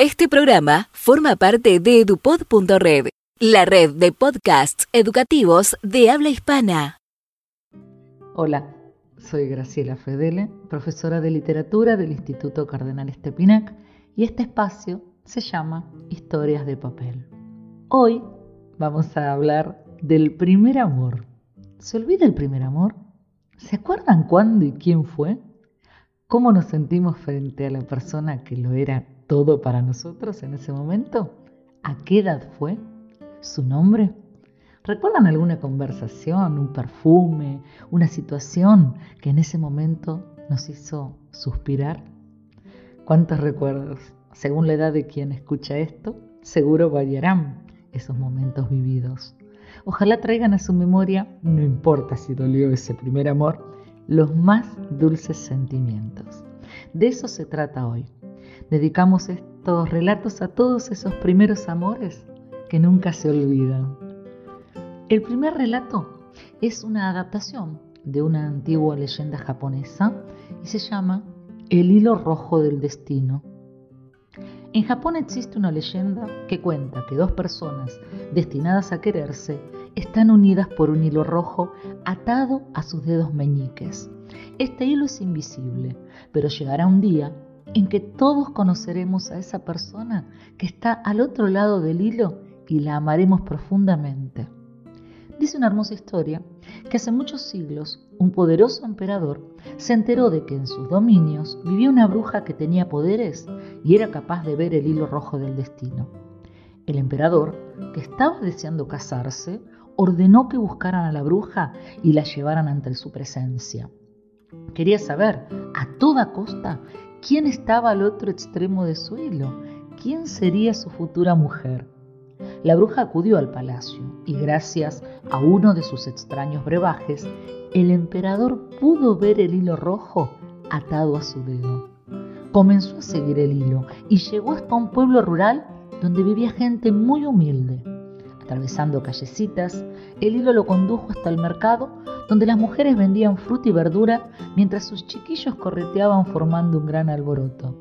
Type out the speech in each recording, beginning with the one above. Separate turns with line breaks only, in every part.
Este programa forma parte de edupod.red, la red de podcasts educativos de habla hispana.
Hola, soy Graciela Fedele, profesora de literatura del Instituto Cardenal Estepinac, y este espacio se llama Historias de Papel. Hoy vamos a hablar del primer amor. ¿Se olvida el primer amor? ¿Se acuerdan cuándo y quién fue? ¿Cómo nos sentimos frente a la persona que lo era todo para nosotros en ese momento? ¿A qué edad fue? ¿Su nombre? ¿Recuerdan alguna conversación, un perfume, una situación que en ese momento nos hizo suspirar? ¿Cuántos recuerdos? Según la edad de quien escucha esto, seguro variarán esos momentos vividos. Ojalá traigan a su memoria, no importa si dolió ese primer amor, los más dulces sentimientos. De eso se trata hoy. Dedicamos estos relatos a todos esos primeros amores que nunca se olvidan. El primer relato es una adaptación de una antigua leyenda japonesa y se llama El hilo rojo del destino. En Japón existe una leyenda que cuenta que dos personas destinadas a quererse están unidas por un hilo rojo atado a sus dedos meñiques. Este hilo es invisible, pero llegará un día en que todos conoceremos a esa persona que está al otro lado del hilo y la amaremos profundamente. Dice una hermosa historia que hace muchos siglos un poderoso emperador se enteró de que en sus dominios vivía una bruja que tenía poderes y era capaz de ver el hilo rojo del destino. El emperador, que estaba deseando casarse, ordenó que buscaran a la bruja y la llevaran ante su presencia. Quería saber, a toda costa, quién estaba al otro extremo de su hilo, quién sería su futura mujer. La bruja acudió al palacio y gracias a uno de sus extraños brebajes, el emperador pudo ver el hilo rojo atado a su dedo. Comenzó a seguir el hilo y llegó hasta un pueblo rural donde vivía gente muy humilde. Atravesando callecitas, el hilo lo condujo hasta el mercado, donde las mujeres vendían fruta y verdura mientras sus chiquillos correteaban formando un gran alboroto.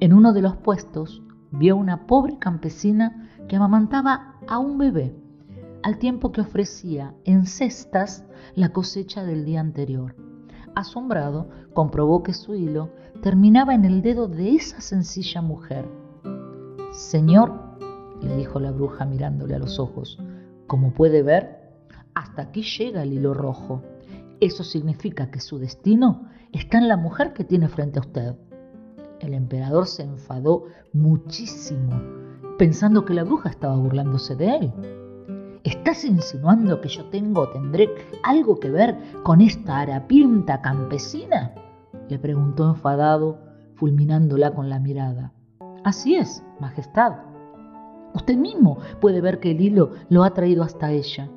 En uno de los puestos vio una pobre campesina que amamantaba a un bebé, al tiempo que ofrecía en cestas la cosecha del día anterior. Asombrado, comprobó que su hilo terminaba en el dedo de esa sencilla mujer. Señor, le dijo la bruja mirándole a los ojos. Como puede ver, hasta aquí llega el hilo rojo. Eso significa que su destino está en la mujer que tiene frente a usted. El emperador se enfadó muchísimo, pensando que la bruja estaba burlándose de él. ¿Estás insinuando que yo tengo o tendré algo que ver con esta harapienta campesina? le preguntó enfadado, fulminándola con la mirada. Así es, Majestad, Usted mismo puede ver que el hilo lo ha traído hasta ella.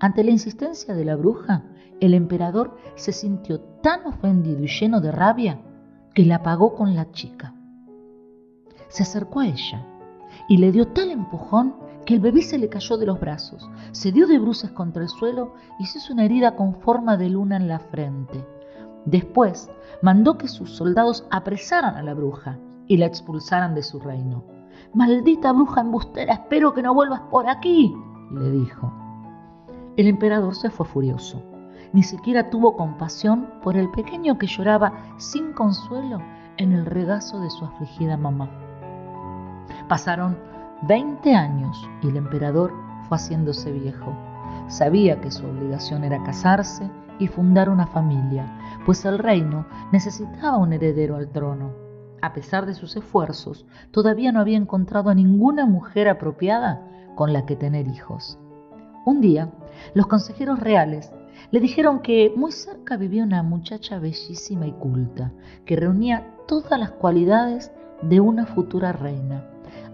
Ante la insistencia de la bruja, el emperador se sintió tan ofendido y lleno de rabia que la apagó con la chica. Se acercó a ella y le dio tal empujón que el bebé se le cayó de los brazos, se dio de bruces contra el suelo y se hizo una herida con forma de luna en la frente. Después mandó que sus soldados apresaran a la bruja y la expulsaran de su reino. Maldita bruja embustera, espero que no vuelvas por aquí, le dijo. El emperador se fue furioso. Ni siquiera tuvo compasión por el pequeño que lloraba sin consuelo en el regazo de su afligida mamá. Pasaron 20 años y el emperador fue haciéndose viejo. Sabía que su obligación era casarse y fundar una familia, pues el reino necesitaba un heredero al trono. A pesar de sus esfuerzos, todavía no había encontrado a ninguna mujer apropiada con la que tener hijos. Un día, los consejeros reales le dijeron que muy cerca vivía una muchacha bellísima y culta, que reunía todas las cualidades de una futura reina.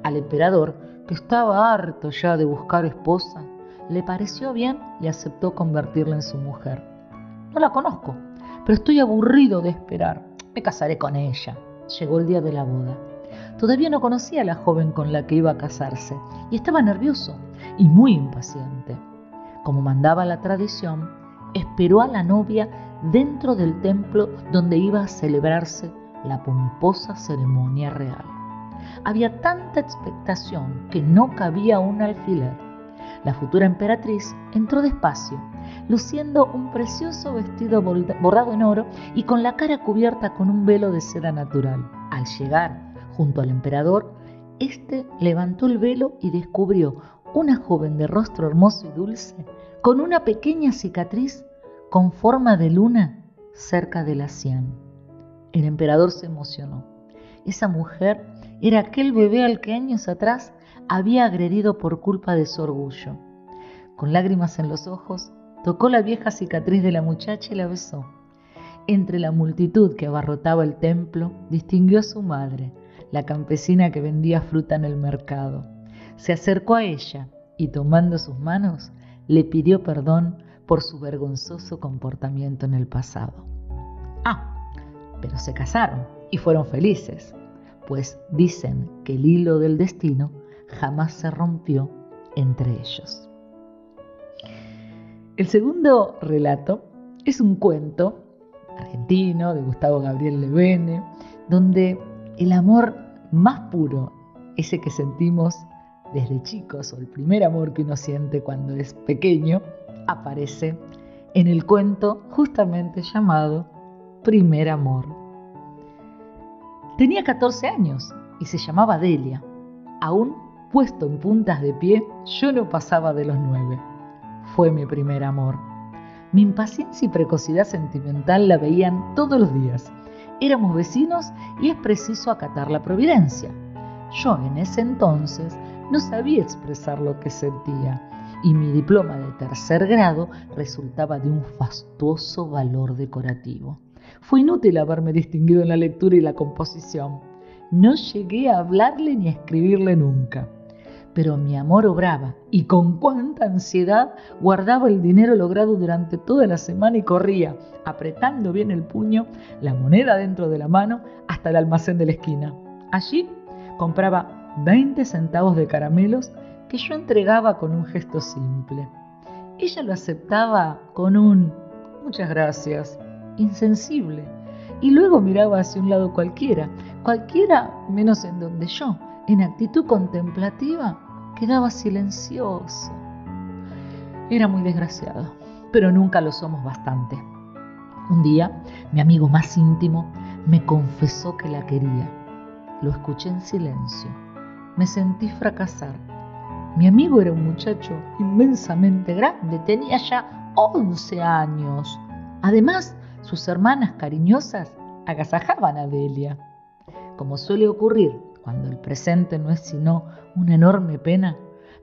Al emperador, que estaba harto ya de buscar esposa, le pareció bien y aceptó convertirla en su mujer. No la conozco, pero estoy aburrido de esperar. Me casaré con ella, Llegó el día de la boda. Todavía no conocía a la joven con la que iba a casarse y estaba nervioso y muy impaciente. Como mandaba la tradición, esperó a la novia dentro del templo donde iba a celebrarse la pomposa ceremonia real. había tanta expectación que no cabía un alfiler. La futura emperatriz entró despacio, luciendo un precioso vestido bordado en oro y con la cara cubierta con un velo de seda natural. Al llegar junto al emperador, éste levantó el velo y descubrió una joven de rostro hermoso y dulce, con una pequeña cicatriz con forma de luna cerca de la sien. El emperador se emocionó. Esa mujer era aquel bebé al que años atrás había agredido por culpa de su orgullo. Con lágrimas en los ojos, tocó la vieja cicatriz de la muchacha y la besó. Entre la multitud que abarrotaba el templo, distinguió a su madre, la campesina que vendía fruta en el mercado. Se acercó a ella y tomando sus manos, le pidió perdón por su vergonzoso comportamiento en el pasado. Ah, pero se casaron y fueron felices, pues dicen que el hilo del destino jamás se rompió entre ellos. El segundo relato es un cuento argentino de Gustavo Gabriel Levene, donde el amor más puro, ese que sentimos desde chicos o el primer amor que uno siente cuando es pequeño, aparece en el cuento justamente llamado Primer Amor. Tenía 14 años y se llamaba Delia. Aún puesto en puntas de pie, yo no pasaba de los nueve. Fue mi primer amor. Mi impaciencia y precocidad sentimental la veían todos los días. Éramos vecinos y es preciso acatar la providencia. Yo en ese entonces no sabía expresar lo que sentía y mi diploma de tercer grado resultaba de un fastuoso valor decorativo. Fue inútil haberme distinguido en la lectura y la composición. No llegué a hablarle ni a escribirle nunca. Pero mi amor obraba y con cuánta ansiedad guardaba el dinero logrado durante toda la semana y corría, apretando bien el puño, la moneda dentro de la mano, hasta el almacén de la esquina. Allí compraba 20 centavos de caramelos que yo entregaba con un gesto simple. Ella lo aceptaba con un muchas gracias, insensible, y luego miraba hacia un lado cualquiera, cualquiera menos en donde yo, en actitud contemplativa, quedaba silencioso. Era muy desgraciado, pero nunca lo somos bastante. Un día, mi amigo más íntimo me confesó que la quería. Lo escuché en silencio me sentí fracasar. Mi amigo era un muchacho inmensamente grande, tenía ya 11 años. Además, sus hermanas cariñosas agasajaban a Delia. Como suele ocurrir cuando el presente no es sino una enorme pena,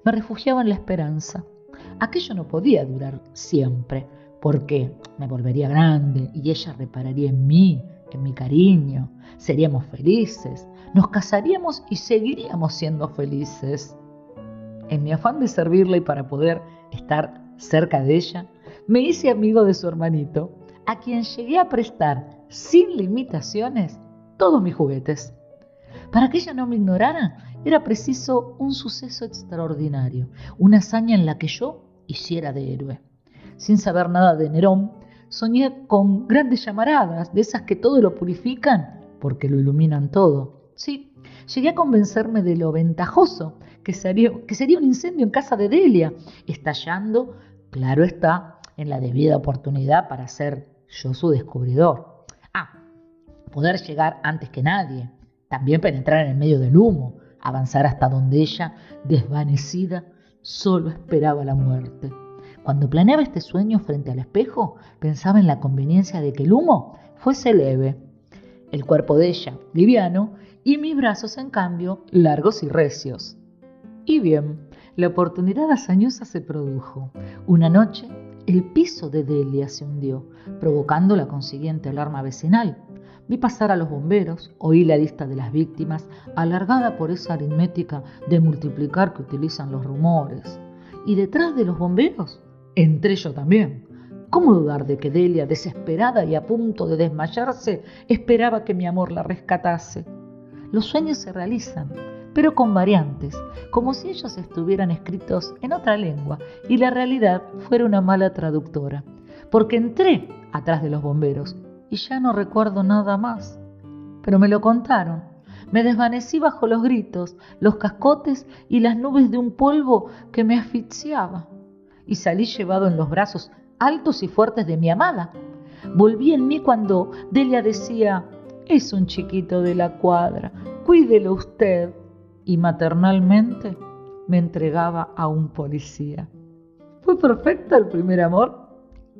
me refugiaba en la esperanza. Aquello no podía durar siempre, porque me volvería grande y ella repararía en mí, en mi cariño, seríamos felices, nos casaríamos y seguiríamos siendo felices. En mi afán de servirla y para poder estar cerca de ella, me hice amigo de su hermanito, a quien llegué a prestar sin limitaciones todos mis juguetes. Para que ella no me ignorara, era preciso un suceso extraordinario, una hazaña en la que yo hiciera de héroe. Sin saber nada de Nerón, soñé con grandes llamaradas, de esas que todo lo purifican porque lo iluminan todo. Sí, llegué a convencerme de lo ventajoso que sería, que sería un incendio en casa de Delia, estallando, claro está, en la debida oportunidad para ser yo su descubridor. Ah, poder llegar antes que nadie, también penetrar en el medio del humo, avanzar hasta donde ella, desvanecida, solo esperaba la muerte. Cuando planeaba este sueño frente al espejo, pensaba en la conveniencia de que el humo fuese leve, el cuerpo de ella liviano y mis brazos, en cambio, largos y recios. Y bien, la oportunidad hazañosa se produjo. Una noche, el piso de Delia se hundió, provocando la consiguiente alarma vecinal. Vi pasar a los bomberos, oí la lista de las víctimas, alargada por esa aritmética de multiplicar que utilizan los rumores. Y detrás de los bomberos, entré yo también. ¿Cómo dudar de que Delia, desesperada y a punto de desmayarse, esperaba que mi amor la rescatase? Los sueños se realizan, pero con variantes, como si ellos estuvieran escritos en otra lengua y la realidad fuera una mala traductora. Porque entré atrás de los bomberos y ya no recuerdo nada más. Pero me lo contaron. Me desvanecí bajo los gritos, los cascotes y las nubes de un polvo que me asfixiaba. Y salí llevado en los brazos altos y fuertes de mi amada. Volví en mí cuando Delia decía, es un chiquito de la cuadra, cuídelo usted. Y maternalmente me entregaba a un policía. ¿Fue perfecto el primer amor?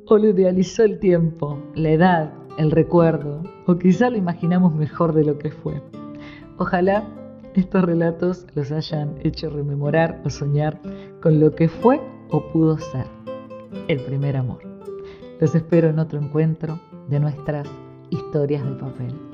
¿O lo idealizó el tiempo, la edad, el recuerdo? ¿O quizá lo imaginamos mejor de lo que fue? Ojalá estos relatos los hayan hecho rememorar o soñar con lo que fue o pudo ser el primer amor. Los espero en otro encuentro de nuestras historias de papel.